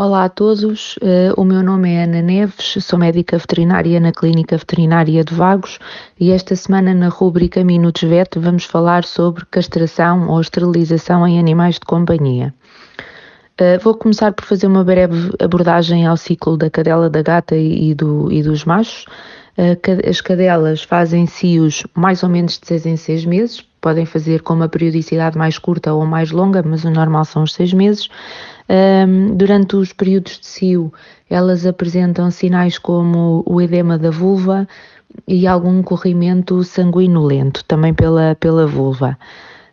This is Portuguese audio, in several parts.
Olá a todos, uh, o meu nome é Ana Neves, sou médica veterinária na Clínica Veterinária de Vagos e esta semana na rúbrica Minutos Vet vamos falar sobre castração ou esterilização em animais de companhia. Uh, vou começar por fazer uma breve abordagem ao ciclo da cadela, da gata e, do, e dos machos. Uh, as cadelas fazem cios mais ou menos de 6 em 6 meses, podem fazer com uma periodicidade mais curta ou mais longa, mas o normal são os 6 meses. Um, durante os períodos de cio, elas apresentam sinais como o edema da vulva e algum corrimento sanguinolento, também pela, pela vulva.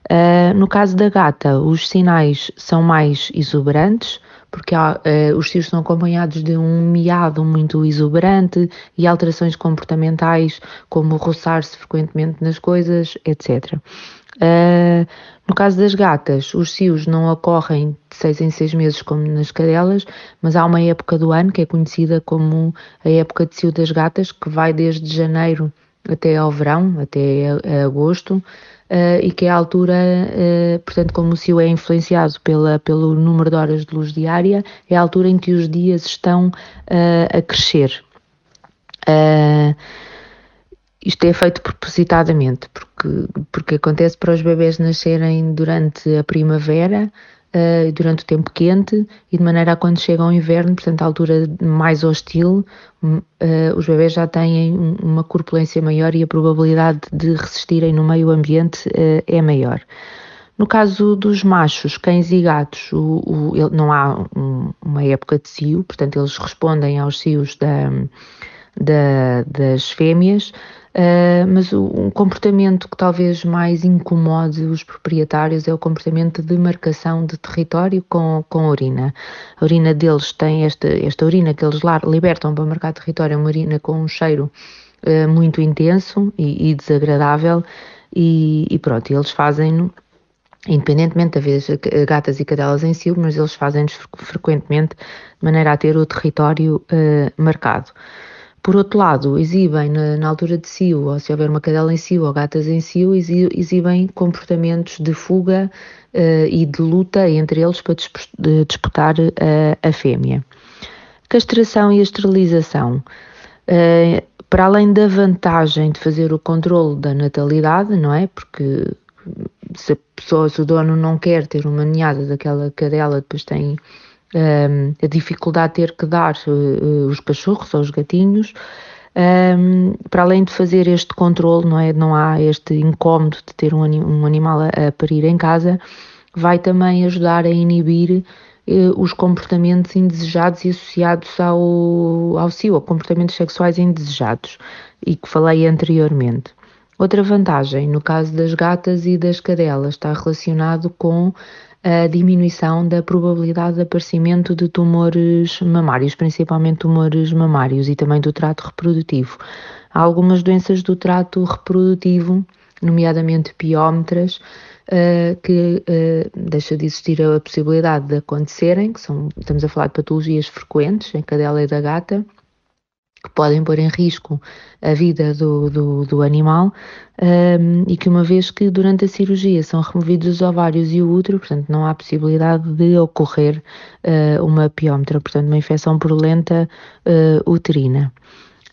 Uh, no caso da gata, os sinais são mais exuberantes, porque há, uh, os cios são acompanhados de um miado muito exuberante e alterações comportamentais, como roçar-se frequentemente nas coisas, etc. Uh, no caso das gatas, os cios não ocorrem de seis em seis meses como nas cadelas, mas há uma época do ano que é conhecida como a época de cio das gatas, que vai desde janeiro até ao verão, até agosto, uh, e que é a altura, uh, portanto, como o cio é influenciado pela, pelo número de horas de luz diária, é a altura em que os dias estão uh, a crescer. Isto é feito propositadamente, porque, porque acontece para os bebés nascerem durante a primavera, uh, durante o tempo quente, e de maneira a quando chega ao inverno, portanto, a altura mais hostil, uh, os bebés já têm uma corpulência maior e a probabilidade de resistirem no meio ambiente uh, é maior. No caso dos machos, cães e gatos, o, o, não há um, uma época de cio, portanto, eles respondem aos cios da, da, das fêmeas, Uh, mas o, um comportamento que talvez mais incomode os proprietários é o comportamento de marcação de território com, com a urina. A urina deles tem esta, esta urina que eles libertam para marcar território, é uma urina com um cheiro uh, muito intenso e, e desagradável, e, e, pronto, eles fazem-no independentemente de gatas e cadelas em si, mas eles fazem-nos frequentemente de maneira a ter o território uh, marcado. Por outro lado, exibem na, na, altura de cio, ou se houver uma cadela em cio ou gatas em cio, exibem comportamentos de fuga uh, e de luta entre eles para disputar uh, a fêmea. Castração e esterilização. Uh, para além da vantagem de fazer o controle da natalidade, não é? Porque se a pessoa, se o dono não quer ter uma ninhada daquela cadela, depois tem a dificuldade de ter que dar uh, os cachorros ou os gatinhos, um, para além de fazer este controle, não é? Não há este incómodo de ter um, um animal a, a, parir em casa, vai também ajudar a inibir uh, os comportamentos indesejados e associados ao, ao cio, comportamentos sexuais indesejados, e que falei anteriormente. Outra vantagem, no caso das gatas e das cadelas, está relacionado com a diminuição da probabilidade de aparecimento de tumores mamários, principalmente tumores mamários e também do trato reprodutivo. Há algumas doenças do trato reprodutivo, nomeadamente piómetras, uh, que uh, deixa de existir a possibilidade de acontecerem, que são, estamos a falar de patologias frequentes em cadela e da gata, que podem pôr em risco a vida do, do, do animal um, e que uma vez que durante a cirurgia são removidos os ovários e o útero, portanto não há possibilidade de ocorrer uh, uma piómetra, portanto uma infecção purulenta uh, uterina.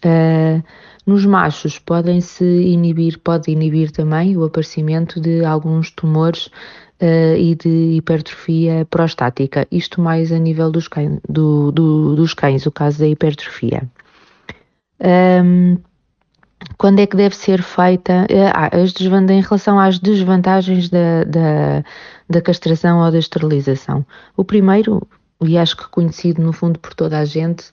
Uh, nos machos podem-se inibir, pode inibir também o aparecimento de alguns tumores uh, e de hipertrofia prostática, isto mais a nível dos cães, do, do, dos cães, o caso da hipertrofia. Um, quando é que deve ser feita eh, ah, em relação às desvantagens da, da, da, castração ou da esterilização? O primeiro, e acho que conhecido no fundo por toda a gente,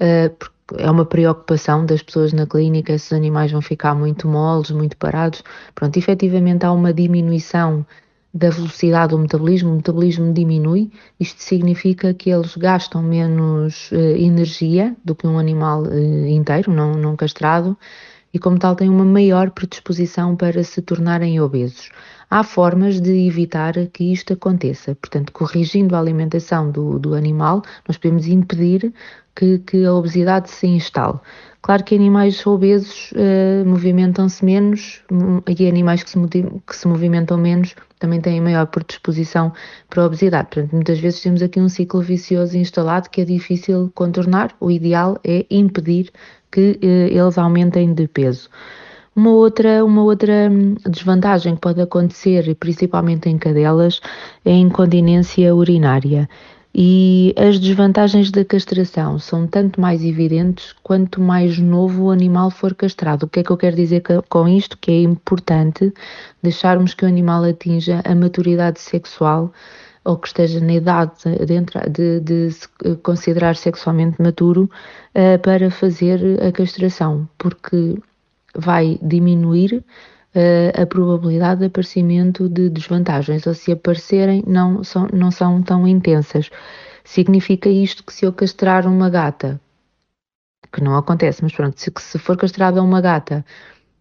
uh, é uma preocupação das pessoas na clínica se os animais vão ficar muito moles, muito parados. Pronto, efetivamente há uma diminuição da velocidade do metabolismo, o metabolismo diminui, isto significa que eles gastam menos uh, energia do que um animal uh, inteiro, não, não castrado, e, como tal, têm uma maior predisposição para se tornarem obesos. Há formas de evitar que isto aconteça. Portanto, corrigindo a alimentação do, do animal, nós podemos impedir que, que, a obesidade se instale. Claro que animais obesos uh, movimentam-se menos hum, e animais que se, que se movimentam menos também têm maior predisposição para a obesidade. Portanto, muitas vezes temos aqui um ciclo vicioso instalado que é difícil contornar. O ideal é impedir que uh, eles aumentem de peso. Uma outra, uma outra hum, desvantagem que pode acontecer, principalmente em cadelas, é a incontinência urinária. E as desvantagens da castração são tanto mais evidentes quanto mais novo o animal for castrado. O que é que eu quero dizer com isto? Que é importante deixarmos que o animal atinja a maturidade sexual ou que esteja na idade de, de, de se considerar sexualmente maturo uh, para fazer a castração, porque vai diminuir uh, a probabilidade de aparecimento de desvantagens, ou se aparecerem, não são, não são tão intensas. Significa isto que se eu castrar uma gata, que não acontece, mas pronto, se, se for castrada uma gata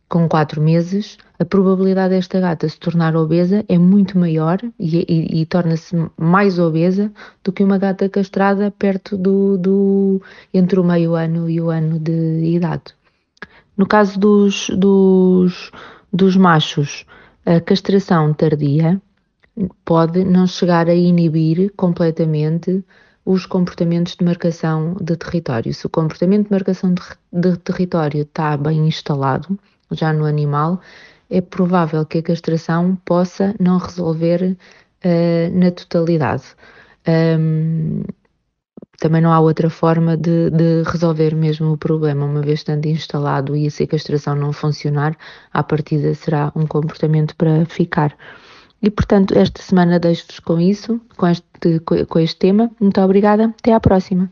com 4 meses, a probabilidade desta gata se tornar obesa é muito maior e, e, e torna-se mais obesa do que uma gata castrada perto do, do entre o meio ano e o ano de idade. No caso dos, dos, dos machos, a castração tardia pode não chegar a inibir completamente os comportamentos de marcação de território. Se o comportamento de marcação de, de território está bem instalado, já no animal, é provável que a castração possa não resolver uh, na totalidade. Um, também não há outra forma de, de, resolver mesmo o problema, uma vez estando instalado e se a castração não funcionar, à partida será um comportamento para ficar. E portanto, esta semana deixo-vos com isso, com este, com este tema. Muito obrigada, até à próxima.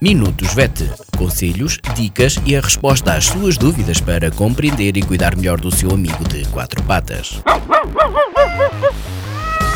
Minutos VET. Conselhos, dicas e a resposta às suas dúvidas para compreender e cuidar melhor do seu amigo de quatro patas.